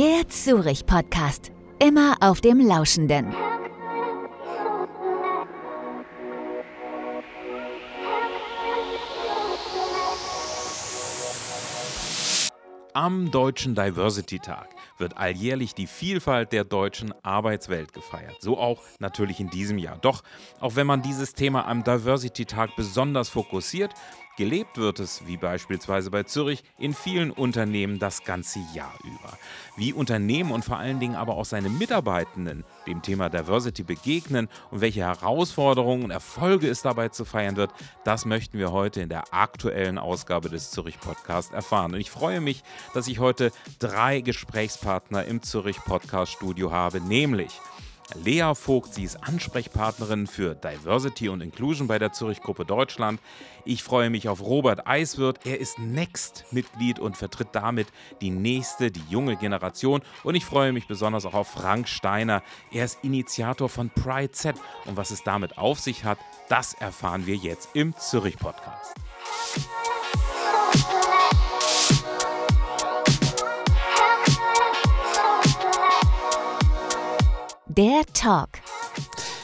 Der Zurich Podcast. Immer auf dem Lauschenden. Am Deutschen Diversity Tag wird alljährlich die Vielfalt der deutschen Arbeitswelt gefeiert. So auch natürlich in diesem Jahr. Doch auch wenn man dieses Thema am Diversity Tag besonders fokussiert, Gelebt wird es, wie beispielsweise bei Zürich, in vielen Unternehmen das ganze Jahr über. Wie Unternehmen und vor allen Dingen aber auch seine Mitarbeitenden dem Thema Diversity begegnen und welche Herausforderungen und Erfolge es dabei zu feiern wird, das möchten wir heute in der aktuellen Ausgabe des Zürich Podcast erfahren. Und ich freue mich, dass ich heute drei Gesprächspartner im Zürich Podcast Studio habe, nämlich Lea Vogt, sie ist Ansprechpartnerin für Diversity und Inclusion bei der Zürich Gruppe Deutschland. Ich freue mich auf Robert Eiswirth. Er ist Next-Mitglied und vertritt damit die nächste, die junge Generation. Und ich freue mich besonders auch auf Frank Steiner. Er ist Initiator von Pride Z. Und was es damit auf sich hat, das erfahren wir jetzt im Zürich Der Talk.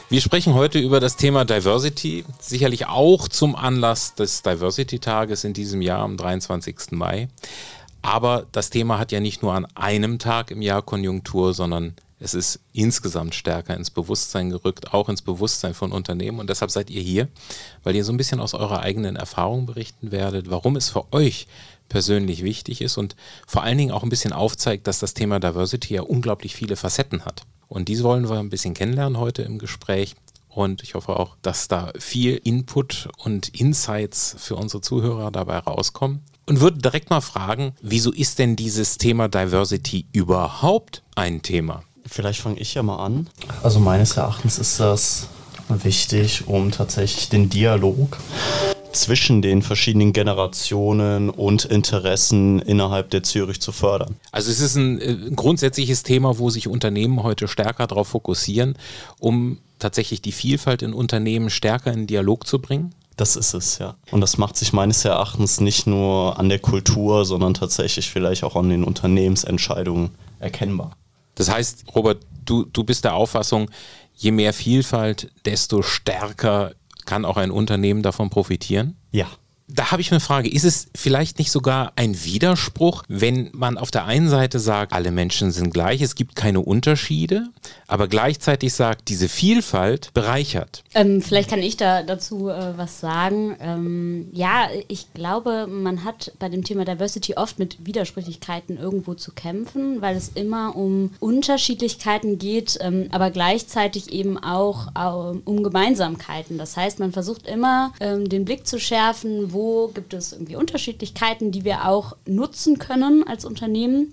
Wir sprechen heute über das Thema Diversity, sicherlich auch zum Anlass des Diversity-Tages in diesem Jahr am 23. Mai. Aber das Thema hat ja nicht nur an einem Tag im Jahr Konjunktur, sondern es ist insgesamt stärker ins Bewusstsein gerückt, auch ins Bewusstsein von Unternehmen. Und deshalb seid ihr hier, weil ihr so ein bisschen aus eurer eigenen Erfahrung berichten werdet, warum es für euch persönlich wichtig ist und vor allen Dingen auch ein bisschen aufzeigt, dass das Thema Diversity ja unglaublich viele Facetten hat. Und diese wollen wir ein bisschen kennenlernen heute im Gespräch. Und ich hoffe auch, dass da viel Input und Insights für unsere Zuhörer dabei rauskommen. Und würde direkt mal fragen, wieso ist denn dieses Thema Diversity überhaupt ein Thema? Vielleicht fange ich ja mal an. Also meines Erachtens ist das wichtig, um tatsächlich den Dialog zwischen den verschiedenen Generationen und Interessen innerhalb der Zürich zu fördern. Also es ist ein, äh, grundsätzliches Thema, wo sich Unternehmen heute stärker darauf fokussieren, um tatsächlich die Vielfalt in Unternehmen stärker in Dialog zu bringen? Das ist es, ja. Und das macht sich meines Erachtens nicht nur an der Kultur, sondern tatsächlich vielleicht auch an den Unternehmensentscheidungen erkennbar. Das heißt, Robert, du, du bist der Auffassung, je mehr Vielfalt, desto stärker kann auch ein Unternehmen davon profitieren? Ja. Da habe ich eine Frage. Ist es vielleicht nicht sogar ein Widerspruch, wenn man auf der einen Seite sagt, alle Menschen sind gleich, es gibt keine Unterschiede, aber gleichzeitig sagt, diese Vielfalt bereichert? Ähm, vielleicht kann ich da dazu äh, was sagen. Ähm, ja, ich glaube, man hat bei dem Thema Diversity oft mit Widersprüchlichkeiten irgendwo zu kämpfen, weil es immer um Unterschiedlichkeiten geht, ähm, aber gleichzeitig eben auch um Gemeinsamkeiten. Das heißt, man versucht immer, ähm, den Blick zu schärfen, wo gibt es irgendwie Unterschiedlichkeiten, die wir auch nutzen können als Unternehmen.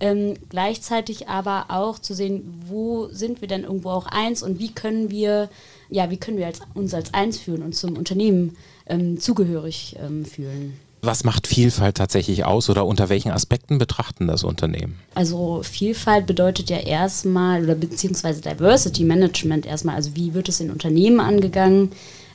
Ähm, gleichzeitig aber auch zu sehen, wo sind wir denn irgendwo auch eins und wie können wir, ja, wie können wir als, uns als eins fühlen und zum Unternehmen ähm, zugehörig ähm, fühlen. Was macht Vielfalt tatsächlich aus oder unter welchen Aspekten betrachten das Unternehmen? Also Vielfalt bedeutet ja erstmal oder beziehungsweise Diversity Management erstmal, also wie wird es in Unternehmen angegangen?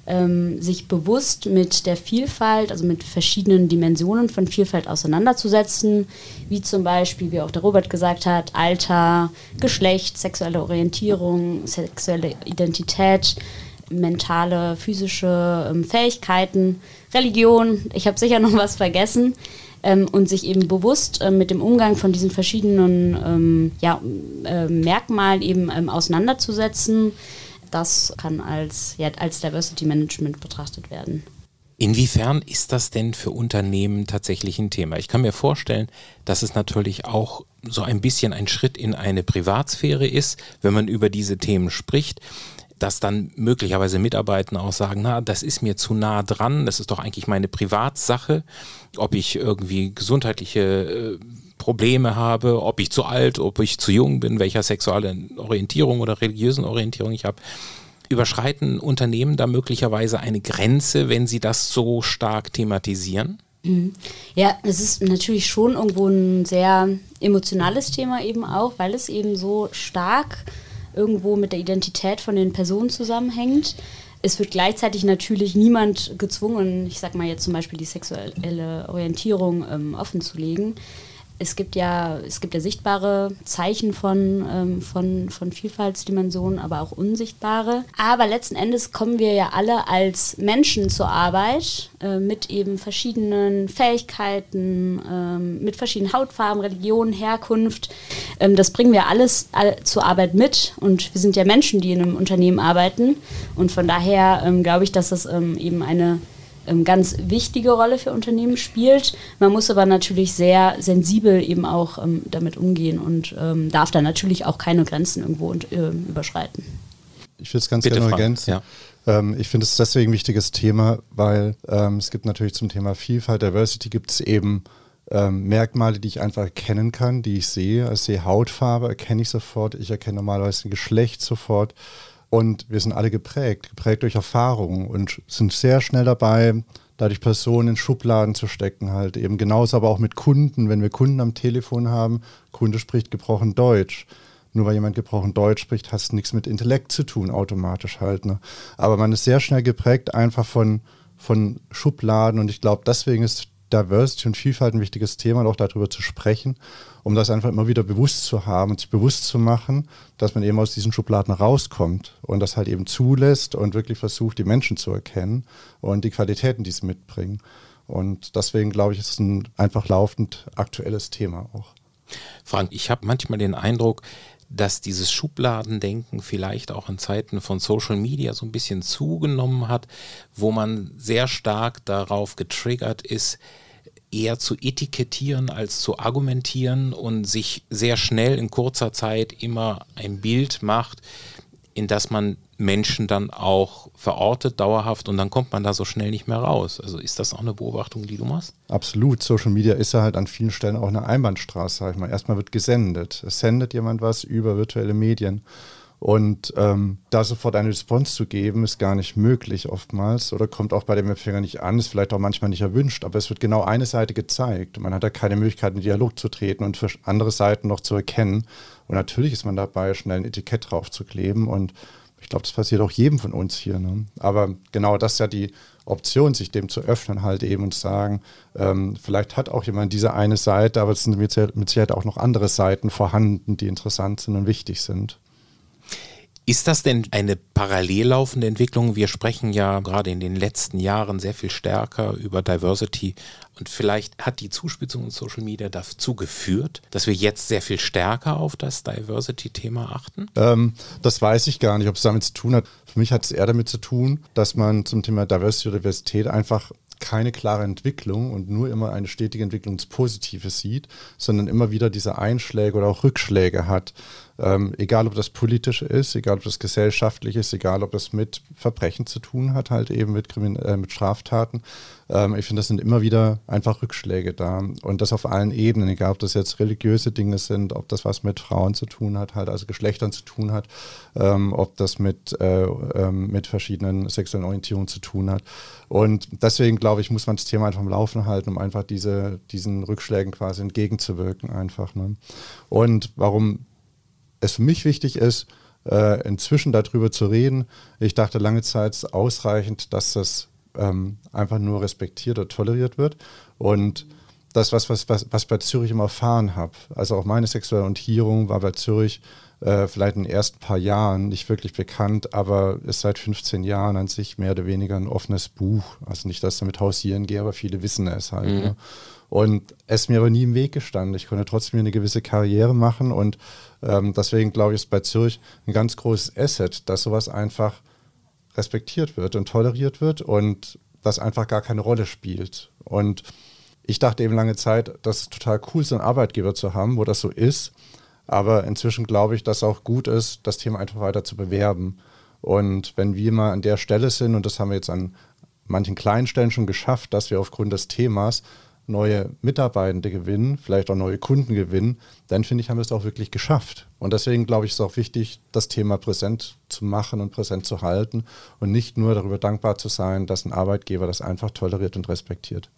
Ähm, sich bewusst mit der Vielfalt, also mit verschiedenen Dimensionen von Vielfalt auseinanderzusetzen, wie zum Beispiel, wie auch der Robert gesagt hat, Alter, Geschlecht, sexuelle Orientierung, sexuelle Identität, mentale, physische ähm, Fähigkeiten, Religion, ich habe sicher noch was vergessen. Ähm, und sich eben bewusst äh, mit dem Umgang von diesen verschiedenen ähm, ja, äh, Merkmalen eben ähm, auseinanderzusetzen das kann als, ja, als Diversity Management betrachtet werden. Inwiefern ist das denn für Unternehmen tatsächlich ein Thema? Ich kann mir vorstellen, dass es natürlich auch so ein bisschen ein Schritt in eine Privatsphäre ist, wenn man über diese Themen spricht dass dann möglicherweise Mitarbeiter auch sagen, na, das ist mir zu nah dran, das ist doch eigentlich meine Privatsache, ob ich irgendwie gesundheitliche äh, Probleme habe, ob ich zu alt, ob ich zu jung bin, welcher sexuellen Orientierung oder religiösen Orientierung ich habe. Überschreiten Unternehmen da möglicherweise eine Grenze, wenn sie das so stark thematisieren? Mhm. Ja, es ist natürlich schon irgendwo ein sehr emotionales Thema eben auch, weil es eben so stark irgendwo mit der Identität von den Personen zusammenhängt. Es wird gleichzeitig natürlich niemand gezwungen, ich sag mal jetzt zum Beispiel die sexuelle Orientierung ähm, offen zu legen. Es gibt ja, es gibt ja sichtbare Zeichen von, ähm, von, von Vielfaltsdimensionen, aber auch unsichtbare. Aber letzten Endes kommen wir ja alle als Menschen zur Arbeit äh, mit eben verschiedenen Fähigkeiten, ähm, mit verschiedenen Hautfarben, Religionen, Herkunft. Ähm, das bringen wir alles all, zur Arbeit mit und wir sind ja Menschen, die in einem Unternehmen arbeiten. Und von daher ähm, glaube ich, dass das ähm, eben eine ähm, ganz wichtige Rolle für Unternehmen spielt. Man muss aber natürlich sehr sensibel eben auch ähm, damit umgehen und ähm, darf da natürlich auch keine Grenzen irgendwo und, äh, überschreiten. Ich will es ganz gerne ergänzen. Ja. Ähm, ich finde es deswegen ein wichtiges Thema, weil ähm, es gibt natürlich zum Thema Vielfalt, Diversity gibt es eben ähm, Merkmale, die ich einfach erkennen kann, die ich sehe. Also ich sehe Hautfarbe, erkenne ich sofort. Ich erkenne normalerweise ein Geschlecht sofort. Und wir sind alle geprägt, geprägt durch Erfahrungen und sind sehr schnell dabei, dadurch Personen in Schubladen zu stecken, halt eben genauso aber auch mit Kunden, wenn wir Kunden am Telefon haben, Kunde spricht gebrochen Deutsch. Nur weil jemand gebrochen Deutsch spricht, es nichts mit Intellekt zu tun, automatisch halt. Ne? Aber man ist sehr schnell geprägt einfach von, von Schubladen und ich glaube, deswegen ist Diversity und Vielfalt ein wichtiges Thema, auch darüber zu sprechen, um das einfach immer wieder bewusst zu haben und sich bewusst zu machen, dass man eben aus diesen Schubladen rauskommt und das halt eben zulässt und wirklich versucht, die Menschen zu erkennen und die Qualitäten, die sie mitbringen. Und deswegen glaube ich, ist es ein einfach laufend aktuelles Thema auch. Frank, ich habe manchmal den Eindruck, dass dieses Schubladendenken vielleicht auch in Zeiten von Social Media so ein bisschen zugenommen hat, wo man sehr stark darauf getriggert ist, eher zu etikettieren als zu argumentieren und sich sehr schnell in kurzer Zeit immer ein Bild macht, in das man Menschen dann auch verortet, dauerhaft und dann kommt man da so schnell nicht mehr raus. Also ist das auch eine Beobachtung, die du machst? Absolut. Social Media ist ja halt an vielen Stellen auch eine Einbahnstraße, sag ich mal. Erstmal wird gesendet. Es sendet jemand was über virtuelle Medien. Und ähm, da sofort eine Response zu geben, ist gar nicht möglich oftmals oder kommt auch bei dem Empfänger nicht an, ist vielleicht auch manchmal nicht erwünscht, aber es wird genau eine Seite gezeigt. Man hat da keine Möglichkeit, in Dialog zu treten und für andere Seiten noch zu erkennen. Und natürlich ist man dabei, schnell ein Etikett drauf zu kleben und ich glaube, das passiert auch jedem von uns hier. Ne? Aber genau das ist ja die Option, sich dem zu öffnen, halt eben und sagen, ähm, vielleicht hat auch jemand diese eine Seite, aber es sind mit Sicherheit auch noch andere Seiten vorhanden, die interessant sind und wichtig sind. Ist das denn eine parallel laufende Entwicklung? Wir sprechen ja gerade in den letzten Jahren sehr viel stärker über Diversity und vielleicht hat die Zuspitzung in Social Media dazu geführt, dass wir jetzt sehr viel stärker auf das Diversity-Thema achten? Ähm, das weiß ich gar nicht, ob es damit zu tun hat. Für mich hat es eher damit zu tun, dass man zum Thema Diversity oder Diversität einfach keine klare Entwicklung und nur immer eine stetige Entwicklung ins Positive sieht, sondern immer wieder diese Einschläge oder auch Rückschläge hat. Ähm, egal, ob das politisch ist, egal, ob das gesellschaftlich ist, egal, ob das mit Verbrechen zu tun hat, halt eben mit, Krimin äh, mit Straftaten. Ähm, ich finde, das sind immer wieder einfach Rückschläge da. Und das auf allen Ebenen, egal, ob das jetzt religiöse Dinge sind, ob das was mit Frauen zu tun hat, halt also Geschlechtern zu tun hat, ähm, ob das mit, äh, ähm, mit verschiedenen sexuellen Orientierungen zu tun hat. Und deswegen, glaube ich, muss man das Thema einfach am Laufen halten, um einfach diese, diesen Rückschlägen quasi entgegenzuwirken einfach. Ne? Und warum es für mich wichtig ist, äh, inzwischen darüber zu reden. Ich dachte lange Zeit ausreichend, dass das ähm, einfach nur respektiert oder toleriert wird. Und das, was, was, was, was bei Zürich immer erfahren habe, also auch meine sexuelle Orientierung war bei Zürich äh, vielleicht in den ersten paar Jahren nicht wirklich bekannt, aber ist seit 15 Jahren an sich mehr oder weniger ein offenes Buch. Also nicht, dass ich damit hausieren gehe, aber viele wissen es halt. Mhm. Ne? Und es ist mir aber nie im Weg gestanden. Ich konnte trotzdem eine gewisse Karriere machen und ähm, deswegen glaube ich, ist bei Zürich ein ganz großes Asset, dass sowas einfach respektiert wird und toleriert wird und das einfach gar keine Rolle spielt. Und ich dachte eben lange Zeit, dass es total cool ist, einen Arbeitgeber zu haben, wo das so ist. Aber inzwischen glaube ich, dass es auch gut ist, das Thema einfach weiter zu bewerben. Und wenn wir mal an der Stelle sind, und das haben wir jetzt an manchen kleinen Stellen schon geschafft, dass wir aufgrund des Themas neue Mitarbeitende gewinnen, vielleicht auch neue Kunden gewinnen, dann finde ich, haben wir es auch wirklich geschafft. Und deswegen glaube ich, ist auch wichtig, das Thema präsent zu machen und präsent zu halten und nicht nur darüber dankbar zu sein, dass ein Arbeitgeber das einfach toleriert und respektiert.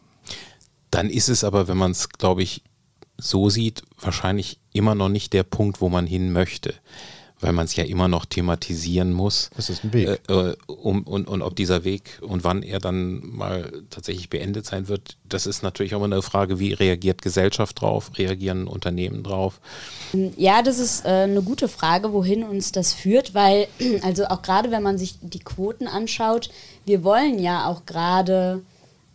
Dann ist es aber, wenn man es, glaube ich, so sieht, wahrscheinlich immer noch nicht der Punkt, wo man hin möchte. Weil man es ja immer noch thematisieren muss. Das ist ein Weg. Äh, äh, um, und, und ob dieser Weg und wann er dann mal tatsächlich beendet sein wird, das ist natürlich auch immer eine Frage, wie reagiert Gesellschaft drauf, reagieren Unternehmen drauf? Ja, das ist äh, eine gute Frage, wohin uns das führt, weil, also auch gerade wenn man sich die Quoten anschaut, wir wollen ja auch gerade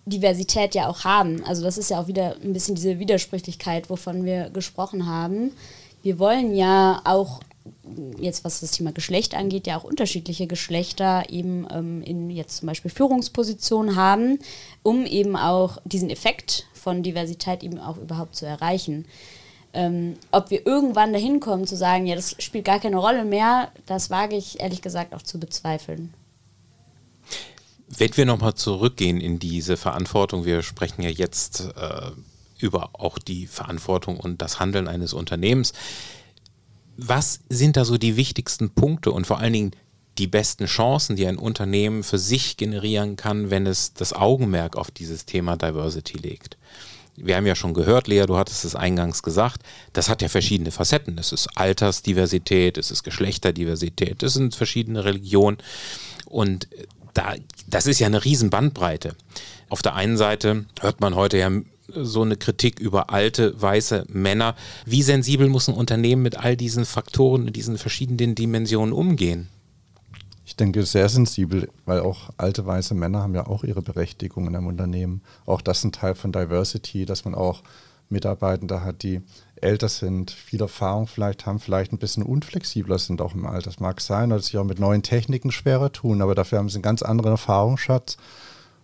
Diversität ja auch haben. Also das ist ja auch wieder ein bisschen diese Widersprüchlichkeit, wovon wir gesprochen haben. Wir wollen ja auch jetzt was das Thema Geschlecht angeht, ja auch unterschiedliche Geschlechter eben ähm, in jetzt zum Beispiel Führungspositionen haben, um eben auch diesen Effekt von Diversität eben auch überhaupt zu erreichen. Ähm, ob wir irgendwann dahin kommen zu sagen, ja, das spielt gar keine Rolle mehr, das wage ich ehrlich gesagt auch zu bezweifeln. Wenn wir nochmal zurückgehen in diese Verantwortung, wir sprechen ja jetzt äh, über auch die Verantwortung und das Handeln eines Unternehmens. Was sind da so die wichtigsten Punkte und vor allen Dingen die besten Chancen, die ein Unternehmen für sich generieren kann, wenn es das Augenmerk auf dieses Thema Diversity legt? Wir haben ja schon gehört, Lea, du hattest es eingangs gesagt, das hat ja verschiedene Facetten. Es ist Altersdiversität, es ist Geschlechterdiversität, es sind verschiedene Religionen und da, das ist ja eine riesen Bandbreite. Auf der einen Seite hört man heute ja so eine Kritik über alte weiße Männer. Wie sensibel muss ein Unternehmen mit all diesen Faktoren, diesen verschiedenen Dimensionen umgehen? Ich denke, sehr sensibel, weil auch alte weiße Männer haben ja auch ihre Berechtigung in einem Unternehmen. Auch das ist ein Teil von Diversity, dass man auch Mitarbeitende hat, die älter sind, viel Erfahrung vielleicht haben, vielleicht ein bisschen unflexibler sind auch im Alter. Das mag sein, dass sie auch mit neuen Techniken schwerer tun, aber dafür haben sie einen ganz anderen Erfahrungsschatz.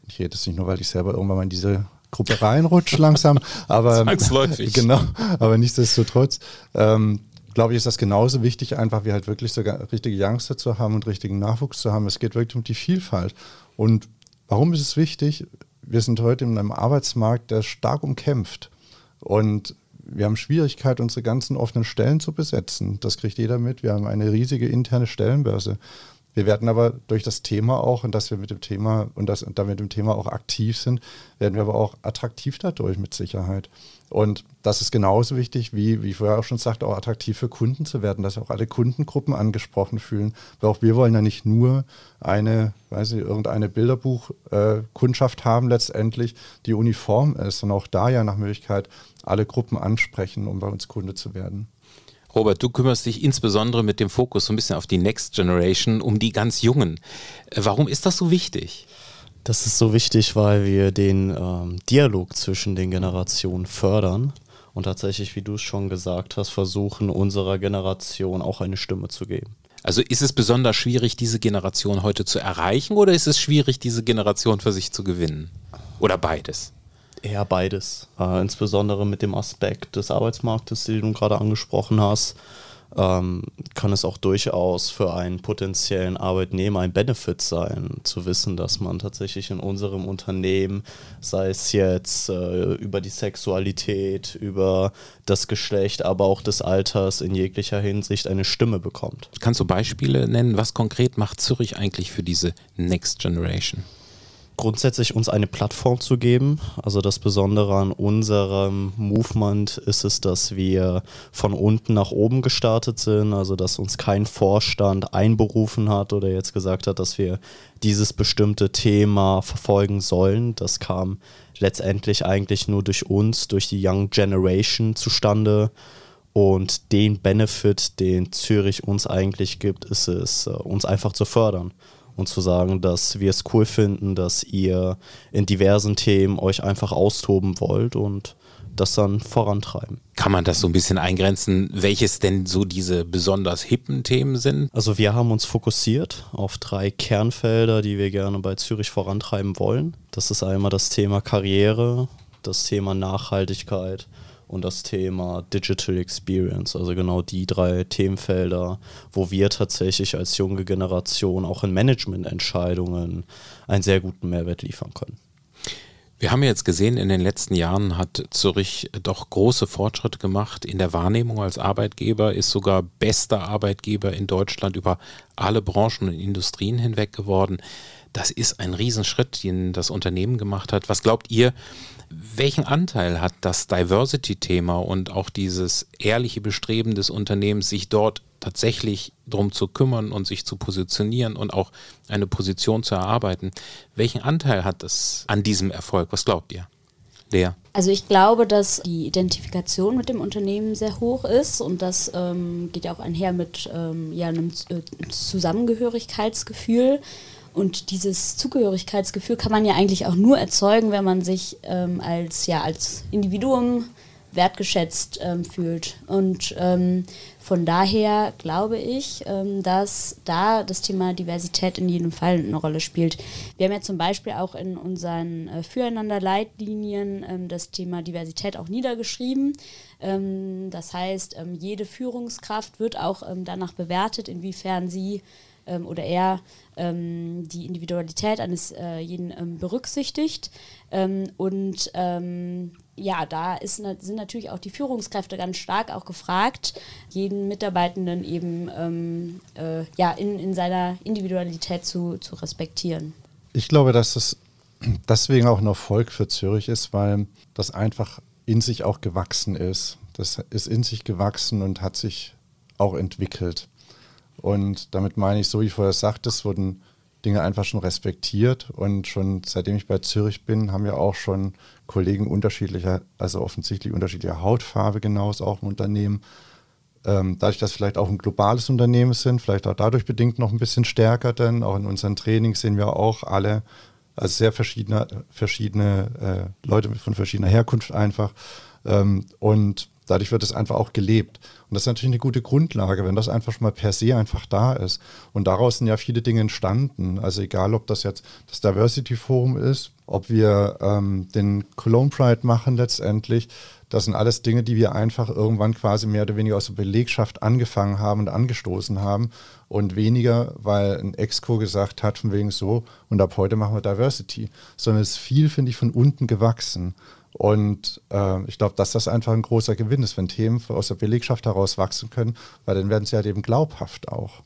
Ich rede das nicht nur, weil ich selber irgendwann mal in diese Gruppe reinrutscht langsam, aber Zwangsläufig. genau, aber nichtsdestotrotz ähm, glaube ich, ist das genauso wichtig, einfach wie halt wirklich so richtige Youngster zu haben und richtigen Nachwuchs zu haben. Es geht wirklich um die Vielfalt. Und warum ist es wichtig? Wir sind heute in einem Arbeitsmarkt, der stark umkämpft. Und wir haben Schwierigkeit, unsere ganzen offenen Stellen zu besetzen. Das kriegt jeder mit. Wir haben eine riesige interne Stellenbörse. Wir werden aber durch das Thema auch und dass wir mit dem Thema und, das, und damit dem Thema auch aktiv sind, werden wir aber auch attraktiv dadurch mit Sicherheit. Und das ist genauso wichtig, wie, wie ich vorher auch schon sagte, auch attraktiv für Kunden zu werden, dass auch alle Kundengruppen angesprochen fühlen. Weil auch wir wollen ja nicht nur eine, weiß ich, irgendeine Bilderbuch-Kundschaft äh, haben letztendlich, die uniform ist, sondern auch da ja nach Möglichkeit alle Gruppen ansprechen, um bei uns Kunde zu werden. Robert, du kümmerst dich insbesondere mit dem Fokus so ein bisschen auf die Next Generation, um die ganz Jungen. Äh, warum ist das so wichtig? Das ist so wichtig, weil wir den ähm, Dialog zwischen den Generationen fördern und tatsächlich, wie du es schon gesagt hast, versuchen, unserer Generation auch eine Stimme zu geben. Also ist es besonders schwierig, diese Generation heute zu erreichen oder ist es schwierig, diese Generation für sich zu gewinnen? Oder beides? Eher beides. Äh, insbesondere mit dem Aspekt des Arbeitsmarktes, den du gerade angesprochen hast, ähm, kann es auch durchaus für einen potenziellen Arbeitnehmer ein Benefit sein, zu wissen, dass man tatsächlich in unserem Unternehmen, sei es jetzt äh, über die Sexualität, über das Geschlecht, aber auch des Alters in jeglicher Hinsicht eine Stimme bekommt. Kannst du Beispiele nennen? Was konkret macht Zürich eigentlich für diese Next Generation? Grundsätzlich uns eine Plattform zu geben. Also das Besondere an unserem Movement ist es, dass wir von unten nach oben gestartet sind, also dass uns kein Vorstand einberufen hat oder jetzt gesagt hat, dass wir dieses bestimmte Thema verfolgen sollen. Das kam letztendlich eigentlich nur durch uns, durch die Young Generation zustande. Und den Benefit, den Zürich uns eigentlich gibt, ist es, äh, uns einfach zu fördern und zu sagen, dass wir es cool finden, dass ihr in diversen Themen euch einfach austoben wollt und das dann vorantreiben. Kann man das so ein bisschen eingrenzen, welches denn so diese besonders hippen Themen sind? Also wir haben uns fokussiert auf drei Kernfelder, die wir gerne bei Zürich vorantreiben wollen. Das ist einmal das Thema Karriere, das Thema Nachhaltigkeit und das Thema Digital Experience, also genau die drei Themenfelder, wo wir tatsächlich als junge Generation auch in Managemententscheidungen einen sehr guten Mehrwert liefern können. Wir haben jetzt gesehen, in den letzten Jahren hat Zürich doch große Fortschritte gemacht in der Wahrnehmung als Arbeitgeber, ist sogar bester Arbeitgeber in Deutschland über alle Branchen und Industrien hinweg geworden. das ist ein Riesenschritt, den das Unternehmen gemacht hat. Was glaubt ihr, welchen Anteil hat das Diversity-Thema und auch dieses ehrliche Bestreben des Unternehmens, sich dort tatsächlich darum zu kümmern und sich zu positionieren und auch eine Position zu erarbeiten? Welchen Anteil hat es an diesem Erfolg? Was glaubt ihr? Lea? Also ich glaube, dass die Identifikation mit dem Unternehmen sehr hoch ist und das ähm, geht ja auch einher mit ähm, ja, einem äh, Zusammengehörigkeitsgefühl. Und dieses Zugehörigkeitsgefühl kann man ja eigentlich auch nur erzeugen, wenn man sich ähm, als, ja, als Individuum wertgeschätzt ähm, fühlt. Und ähm, von daher glaube ich, ähm, dass da das Thema Diversität in jedem Fall eine Rolle spielt. Wir haben ja zum Beispiel auch in unseren äh, Füreinander-Leitlinien ähm, das Thema Diversität auch niedergeschrieben. Ähm, das heißt, jede Führungskraft wird auch danach bewertet, inwiefern sie ähm, oder er ähm, die Individualität eines äh, jeden ähm, berücksichtigt. Ähm, und ähm, ja, da ist, sind natürlich auch die Führungskräfte ganz stark auch gefragt, jeden Mitarbeitenden eben äh, ja, in, in seiner Individualität zu, zu respektieren. Ich glaube, dass es deswegen auch ein Erfolg für Zürich ist, weil das einfach in sich auch gewachsen ist. Das ist in sich gewachsen und hat sich auch entwickelt. Und damit meine ich, so wie ich vorher sagte, es wurden Dinge einfach schon respektiert. Und schon seitdem ich bei Zürich bin, haben ja auch schon Kollegen unterschiedlicher, also offensichtlich unterschiedlicher Hautfarbe genauso auch im Unternehmen. Ähm, dadurch, dass vielleicht auch ein globales Unternehmen sind, vielleicht auch dadurch bedingt noch ein bisschen stärker, denn auch in unseren Trainings sehen wir auch alle, also sehr verschiedene, verschiedene äh, Leute von verschiedener Herkunft einfach. Ähm, und dadurch wird es einfach auch gelebt. Und das ist natürlich eine gute Grundlage, wenn das einfach schon mal per se einfach da ist. Und daraus sind ja viele Dinge entstanden. Also egal, ob das jetzt das Diversity Forum ist, ob wir ähm, den Cologne Pride machen letztendlich, das sind alles Dinge, die wir einfach irgendwann quasi mehr oder weniger aus der Belegschaft angefangen haben und angestoßen haben und weniger, weil ein Exco gesagt hat, von wegen so, und ab heute machen wir Diversity, sondern es ist viel, finde ich, von unten gewachsen. Und äh, ich glaube, dass das einfach ein großer Gewinn ist, wenn Themen aus der Belegschaft heraus wachsen können, weil dann werden sie halt eben glaubhaft auch.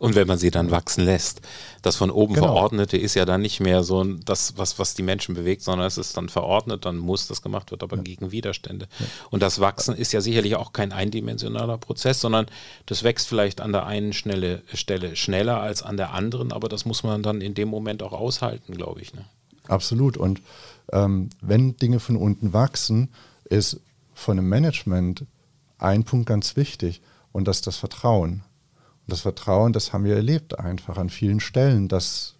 Und wenn man sie dann wachsen lässt. Das von oben genau. Verordnete ist ja dann nicht mehr so das, was, was die Menschen bewegt, sondern es ist dann verordnet, dann muss das gemacht werden, aber ja. gegen Widerstände. Ja. Und das Wachsen ist ja sicherlich auch kein eindimensionaler Prozess, sondern das wächst vielleicht an der einen Stelle, Stelle schneller als an der anderen, aber das muss man dann in dem Moment auch aushalten, glaube ich. Ne? Absolut. Und ähm, wenn Dinge von unten wachsen, ist von einem Management ein Punkt ganz wichtig und das ist das Vertrauen. Und das Vertrauen, das haben wir erlebt einfach an vielen Stellen, dass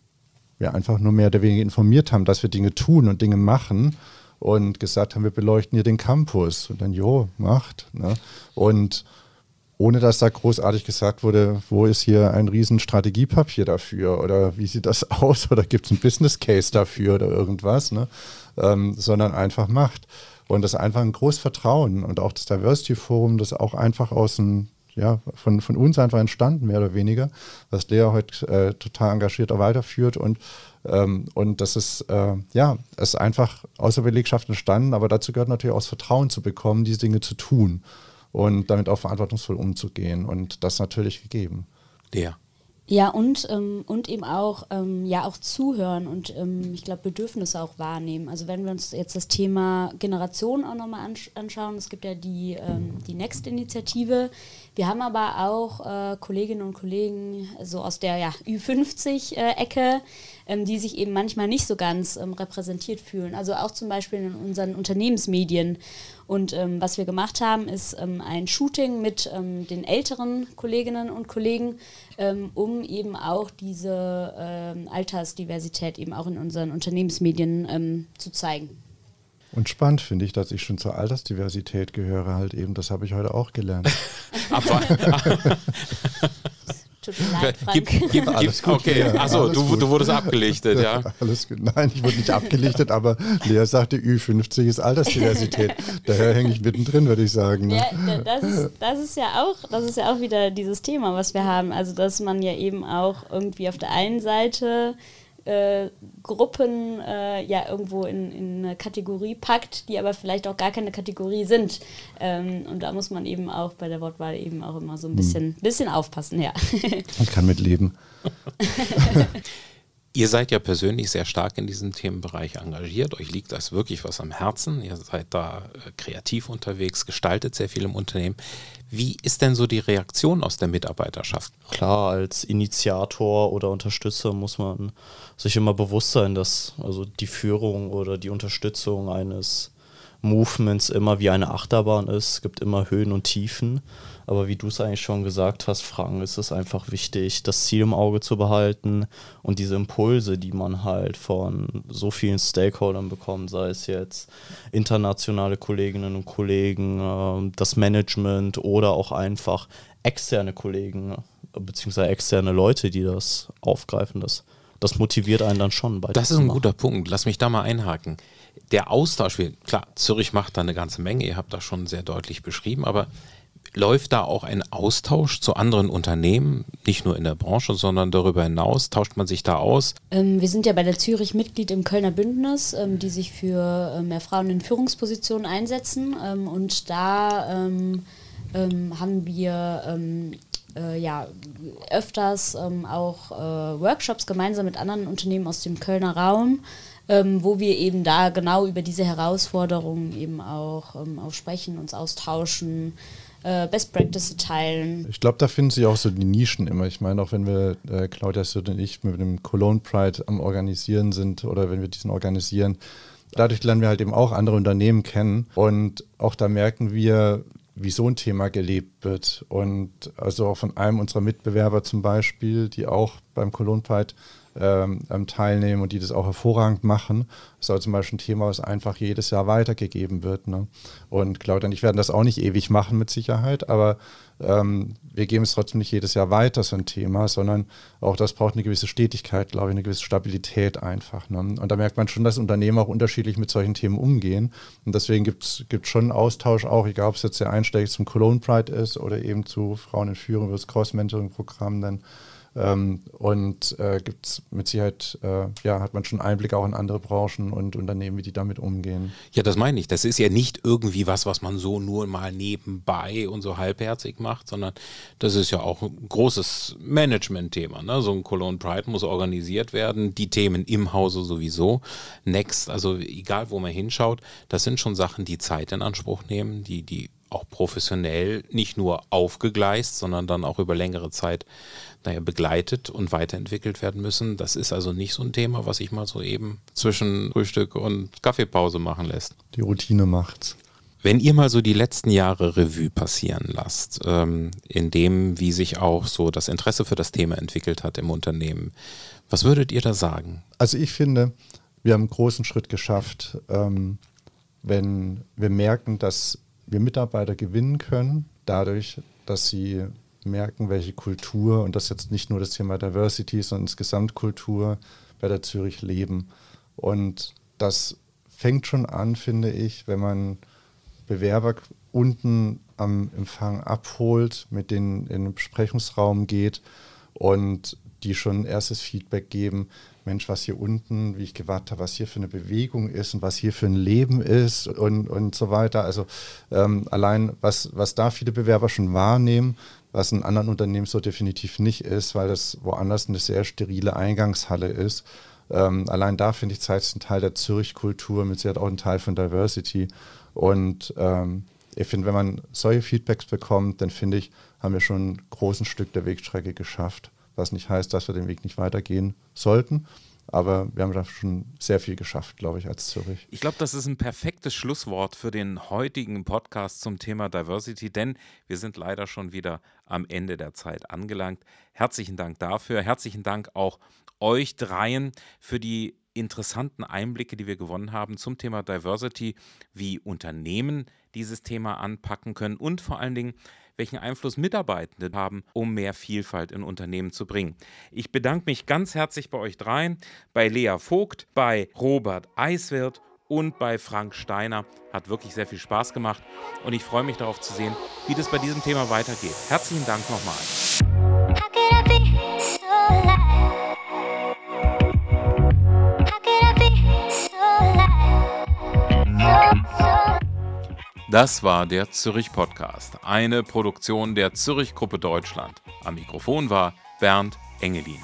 wir einfach nur mehr oder weniger informiert haben, dass wir Dinge tun und Dinge machen und gesagt haben, wir beleuchten hier den Campus und dann, jo, macht. Ne? Und ohne dass da großartig gesagt wurde, wo ist hier ein riesen Strategiepapier dafür oder wie sieht das aus oder gibt es einen Business Case dafür oder irgendwas, ne? ähm, sondern einfach macht. Und das ist einfach ein großes Vertrauen und auch das Diversity Forum, das auch einfach aus dem, ja, von, von uns einfach entstanden, mehr oder weniger, was Lea heute äh, total engagiert weiterführt und ähm, und das ist, äh, ja, ist einfach aus der Belegschaft entstanden, aber dazu gehört natürlich auch das Vertrauen zu bekommen, diese Dinge zu tun und damit auch verantwortungsvoll umzugehen. Und das natürlich gegeben. Ja. Ja, und, ähm, und eben auch, ähm, ja, auch zuhören und ähm, ich glaube Bedürfnisse auch wahrnehmen. Also wenn wir uns jetzt das Thema Generation auch nochmal ansch anschauen, es gibt ja die, ähm, die Next-Initiative. Wir haben aber auch äh, Kolleginnen und Kollegen so aus der ja, Ü50-Ecke, äh, ähm, die sich eben manchmal nicht so ganz ähm, repräsentiert fühlen. Also auch zum Beispiel in unseren Unternehmensmedien. Und ähm, was wir gemacht haben, ist ähm, ein Shooting mit ähm, den älteren Kolleginnen und Kollegen, ähm, um eben auch diese Altersdiversität eben auch in unseren Unternehmensmedien zu zeigen. Und spannend finde ich, dass ich schon zur Altersdiversität gehöre, halt eben. Das habe ich heute auch gelernt. Tut mir leid, Frank. Gib, gib, gib, okay, achso, du, du wurdest abgelichtet, ja? Alles gut. Nein, ich wurde nicht abgelichtet, aber Lea sagte, Ü50 ist Altersdiversität. Daher hänge ich mittendrin, würde ich sagen. Ne? Ja, das ist, das, ist ja auch, das ist ja auch wieder dieses Thema, was wir haben. Also, dass man ja eben auch irgendwie auf der einen Seite äh, Gruppen äh, ja irgendwo in, in, eine Kategorie packt, die aber vielleicht auch gar keine Kategorie sind. Ähm, und da muss man eben auch bei der Wortwahl eben auch immer so ein bisschen, hm. bisschen aufpassen, ja. ich kann mitleben. Ihr seid ja persönlich sehr stark in diesem Themenbereich engagiert. Euch liegt das wirklich was am Herzen. Ihr seid da äh, kreativ unterwegs, gestaltet sehr viel im Unternehmen. Wie ist denn so die Reaktion aus der Mitarbeiterschaft? Klar, als Initiator oder Unterstützer muss man sich immer bewusst sein, dass also die Führung oder die Unterstützung eines Movements immer wie eine Achterbahn ist. Es gibt immer Höhen und Tiefen. Aber wie du es eigentlich schon gesagt hast, Frank, ist es einfach wichtig, das Ziel im Auge zu behalten und diese Impulse, die man halt von so vielen Stakeholdern bekommt, sei es jetzt internationale Kolleginnen und Kollegen, ähm, das Management oder auch einfach externe Kollegen beziehungsweise externe Leute, die das aufgreifen, das, das motiviert einen dann schon. Das ist ein guter Punkt. Lass mich da mal einhaken der Austausch, klar, Zürich macht da eine ganze Menge, ihr habt das schon sehr deutlich beschrieben, aber läuft da auch ein Austausch zu anderen Unternehmen, nicht nur in der Branche, sondern darüber hinaus? Tauscht man sich da aus? Ähm, wir sind ja bei der Zürich Mitglied im Kölner Bündnis, ähm, die sich für äh, mehr Frauen in Führungspositionen einsetzen. Ähm, und da ähm, ähm, haben wir äh, ja, öfters auch äh, Workshops gemeinsam mit anderen Unternehmen aus dem Kölner Raum ähm, wo wir eben da genau über diese Herausforderungen eben auch, ähm, auch sprechen, uns austauschen, äh, Best Practice teilen. Ich glaube, da finden sich auch so die Nischen immer. Ich meine, auch wenn wir, äh, Claudia Süd und ich, mit dem Cologne Pride am Organisieren sind oder wenn wir diesen organisieren, dadurch lernen wir halt eben auch andere Unternehmen kennen und auch da merken wir, wie so ein Thema gelebt wird. Und also auch von einem unserer Mitbewerber zum Beispiel, die auch beim Cologne Pride ähm, teilnehmen und die das auch hervorragend machen. Das ist aber zum Beispiel ein Thema, was einfach jedes Jahr weitergegeben wird. Ne? Und Claudia und ich werden das auch nicht ewig machen mit Sicherheit, aber ähm, wir geben es trotzdem nicht jedes Jahr weiter, so ein Thema, sondern auch das braucht eine gewisse Stetigkeit, glaube ich, eine gewisse Stabilität einfach. Ne? Und da merkt man schon, dass Unternehmen auch unterschiedlich mit solchen Themen umgehen. Und deswegen gibt es schon Austausch auch, egal ob es jetzt der Einstieg zum Cologne Pride ist oder eben zu Frauen in Führung über das Cross-Mentoring-Programm dann ähm, und äh, es mit Sicherheit, äh, ja, hat man schon Einblick auch in andere Branchen und Unternehmen, wie die damit umgehen. Ja, das meine ich. Das ist ja nicht irgendwie was, was man so nur mal nebenbei und so halbherzig macht, sondern das ist ja auch ein großes Management-Thema. Ne? So ein Cologne Pride muss organisiert werden, die Themen im Hause sowieso. Next, also egal wo man hinschaut, das sind schon Sachen, die Zeit in Anspruch nehmen, die, die auch professionell nicht nur aufgegleist, sondern dann auch über längere Zeit naja, begleitet und weiterentwickelt werden müssen. Das ist also nicht so ein Thema, was sich mal so eben zwischen Frühstück und Kaffeepause machen lässt. Die Routine macht's. Wenn ihr mal so die letzten Jahre Revue passieren lasst, ähm, in dem, wie sich auch so das Interesse für das Thema entwickelt hat im Unternehmen, was würdet ihr da sagen? Also ich finde, wir haben einen großen Schritt geschafft, ähm, wenn wir merken, dass wir Mitarbeiter gewinnen können, dadurch, dass sie merken, welche Kultur, und das jetzt nicht nur das Thema Diversity, sondern insgesamt Kultur bei der Zürich leben. Und das fängt schon an, finde ich, wenn man Bewerber unten am Empfang abholt, mit denen in den Besprechungsraum geht und die schon erstes Feedback geben, Mensch, was hier unten, wie ich gewartet habe, was hier für eine Bewegung ist und was hier für ein Leben ist und, und so weiter. Also ähm, allein, was, was da viele Bewerber schon wahrnehmen, was in anderen Unternehmen so definitiv nicht ist, weil das woanders eine sehr sterile Eingangshalle ist. Ähm, allein da finde ich, zeigt es einen Teil der Zürich-Kultur, mit Sicherheit auch einen Teil von Diversity. Und ähm, ich finde, wenn man solche Feedbacks bekommt, dann finde ich, haben wir schon ein großes Stück der Wegstrecke geschafft. Was nicht heißt, dass wir den Weg nicht weitergehen sollten. Aber wir haben da schon sehr viel geschafft, glaube ich, als Zürich. Ich glaube, das ist ein perfektes Schlusswort für den heutigen Podcast zum Thema Diversity, denn wir sind leider schon wieder am Ende der Zeit angelangt. Herzlichen Dank dafür. Herzlichen Dank auch euch dreien für die interessanten Einblicke, die wir gewonnen haben zum Thema Diversity, wie Unternehmen dieses Thema anpacken können und vor allen Dingen, welchen Einfluss Mitarbeitende haben, um mehr Vielfalt in Unternehmen zu bringen. Ich bedanke mich ganz herzlich bei euch dreien, bei Lea Vogt, bei Robert Eiswirt und bei Frank Steiner. Hat wirklich sehr viel Spaß gemacht und ich freue mich darauf zu sehen, wie das bei diesem Thema weitergeht. Herzlichen Dank nochmal. Das war der Zürich Podcast, eine Produktion der Zürich Gruppe Deutschland. Am Mikrofon war Bernd Engelin.